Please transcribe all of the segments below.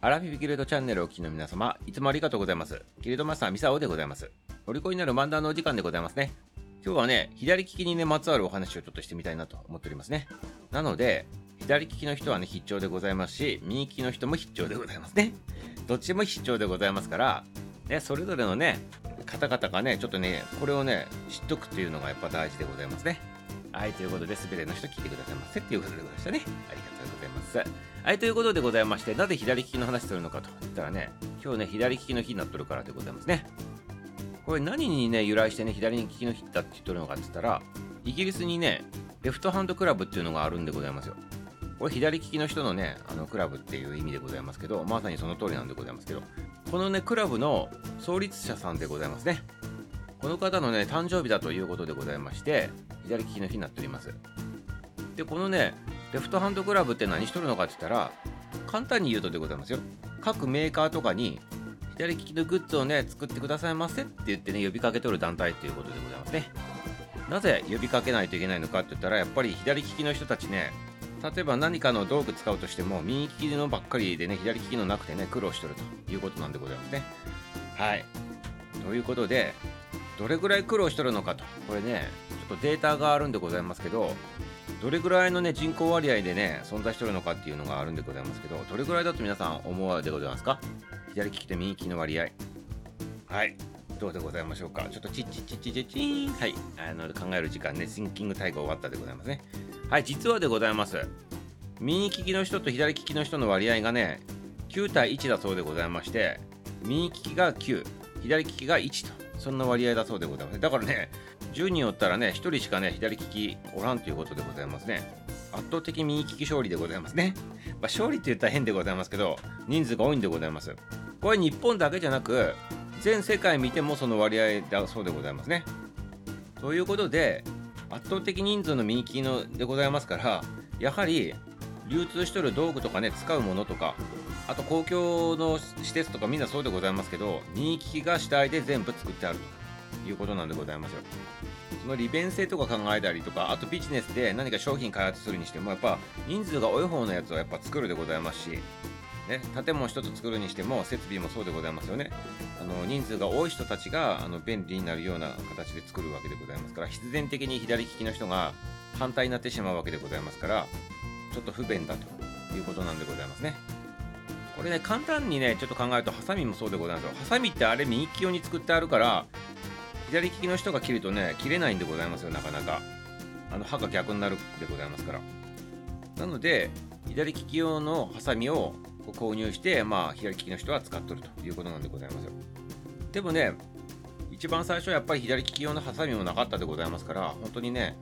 アラフィビギルドチャンネルをお聞きの皆様、いつもありがとうございます。ギルドマスターミサオでございます。お利口になる漫談のお時間でございますね。今日はね、左利きにね、まつわるお話をちょっとしてみたいなと思っておりますね。なので、左利きの人はね、必聴でございますし、右利きの人も必聴でございますね。どっちも必聴でございますから、ね、それぞれのね、方々がね、ちょっとね、これをね、知っとくっていうのがやっぱ大事でございますね。はい、ということで、すべての人聞いてくださいませっていうことでございましたね。ありがとうございます。はい、ということでございまして、なぜ左利きの話するのかと言ったらね、今日ね、左利きの日になっとるからでございますね。これ何にね、由来してね、左利きの日だって言っとるのかって言ったら、イギリスにね、レフトハンドクラブっていうのがあるんでございますよ。これ左利きの人のね、あのクラブっていう意味でございますけど、まさにその通りなんでございますけど、このね、クラブの創立者さんでございますね。この方のね、誕生日だということでございまして、左利きの日になっております。で、このね、レフトハンドクラブって何しとるのかって言ったら、簡単に言うとでございますよ。各メーカーとかに、左利きのグッズをね、作ってくださいませって言ってね、呼びかけとる団体っていうことでございますね。なぜ呼びかけないといけないのかって言ったら、やっぱり左利きの人たちね、例えば何かの道具使うとしても、右利きのばっかりでね、左利きのなくてね、苦労してるということなんでございますね。はい。ということで、どれぐらい苦労してるのかと、これね、ちょっとデータがあるんでございますけど、どれぐらいのね、人口割合でね、存在してるのかっていうのがあるんでございますけど、どれぐらいだと皆さん思うでございますか？左利きと右利きの割合。はい。どうでございましょうか？ちょっとチッチッチッチッチッチーン。はい。あの、考える時間ね、シンキングタイム終わったでございますね。はい、実はでございます。右利きの人と左利きの人の割合がね、9対1だそうでございまして、右利きが9、左利きが1と、そんな割合だそうでございます。だからね、10人おったらね、1人しかね、左利きおらんということでございますね。圧倒的右利き勝利でございますね。まあ、勝利って言ったら変でございますけど、人数が多いんでございます。これ日本だけじゃなく、全世界見てもその割合だそうでございますね。ということで、圧倒的人数の右利きのでございますから、やはり流通しとる道具とかね、使うものとか、あと公共の施設とかみんなそうでございますけど、右利きが主体で全部作ってあるということなんでございますよ。その利便性とか考えたりとか、あとビジネスで何か商品開発するにしても、やっぱ人数が多い方のやつはやっぱ作るでございますし、ね、建物一つ作るにしても設備もそうでございますよね。あの人数が多い人たちがあの便利になるような形で作るわけでございますから、必然的に左利きの人が反対になってしまうわけでございますから、ちょっと不便だということなんでございますね。これね、簡単にね、ちょっと考えると、ハサミもそうでございますよ。ハサミってあれ右利き用に作ってあるから、左利きの人が切るとね、切れないんでございますよ、なかなか。あの刃が逆になるでございますから。なので、左利き用のハサミを購入して、まあ、左利きの人は使っとるということなんでございますよ。でもね、一番最初はやっぱり左利き用のハサミもなかったでございますから、本当にね、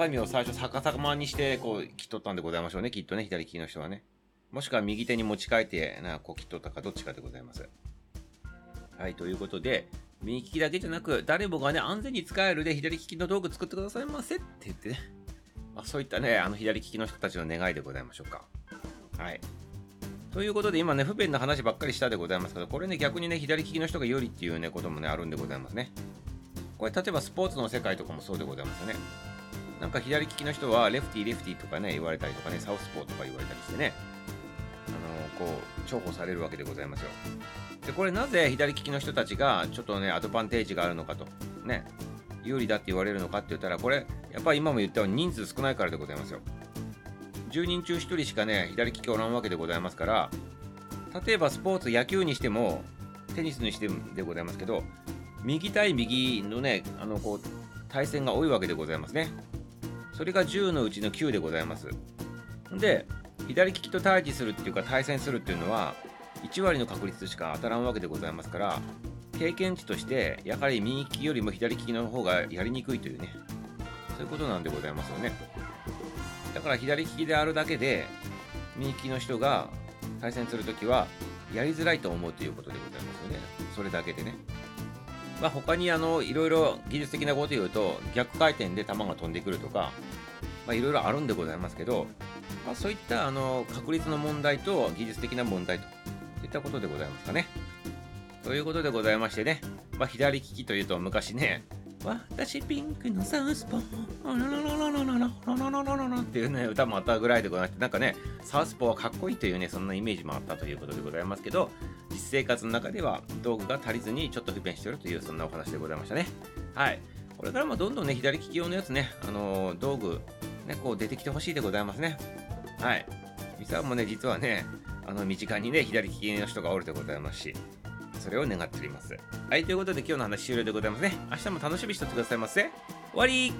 ハサミを最初逆さまにして、こう、切っとったんでございましょうね、きっとね、左利きの人はね。もしくは右手に持ち替えて、な、こう切っとったかどっちかでございます。はい、ということで、右利きだけじゃなく、誰もがね、安全に使えるで左利きの道具作ってくださいませって言ってね、まあ、そういったね、あの左利きの人たちの願いでございましょうか。はい。ということで、今ね、不便な話ばっかりしたでございますけど、これね、逆にね、左利きの人が有利っていうね、こともね、あるんでございますね。これ、例えばスポーツの世界とかもそうでございますよね。なんか左利きの人は、レフティー、レフティーとかね、言われたりとかね、サウスポーとか言われたりしてね、あのこう、重宝されるわけでございますよ。で、これなぜ左利きの人たちが、ちょっとね、アドバンテージがあるのかと、ね、有利だって言われるのかって言ったら、これ、やっぱ今も言ったように人数少ないからでございますよ。10人中1人しかね、左利きおらんわけでございますから、例えばスポーツ、野球にしても、テニスにしてもでございますけど、右対右のね、あの、こう、対戦が多いわけでございますね。それが10のうちの9でございます。で、左利きと対峙するっていうか対戦するっていうのは、1割の確率しか当たらんわけでございますから、経験値として、やはり右利きよりも左利きの方がやりにくいというね、そういうことなんでございますよね。だから左利きであるだけで、右利きの人が対戦するときは、やりづらいと思うということでございますよね。それだけでね。まあ、他にあの、いろいろ技術的なこと言うと、逆回転で球が飛んでくるとか、まあ、いろいろあるんでございますけど、まあ、そういったあの確率の問題と技術的な問題といったことでございますかね。ということでございましてね、まあ、左利きというと昔ね、私ピンクのサウスポーっていうね歌もあったぐらいでございましてなんかねサウスポーはかっこいいというねそんなイメージもあったということでございますけど実生活の中では道具が足りずにちょっと不便しているというそんなお話でございましたねはいこれからもどんどんね左利き用のやつねあのー、道具ねこう出てきてほしいでございますねはいミサもね実はねあの身近にね左利きの人がおるでございますしそれを願っております。はい、ということで今日の話終了でございますね。明日も楽しみにしておってくださいませ。終わり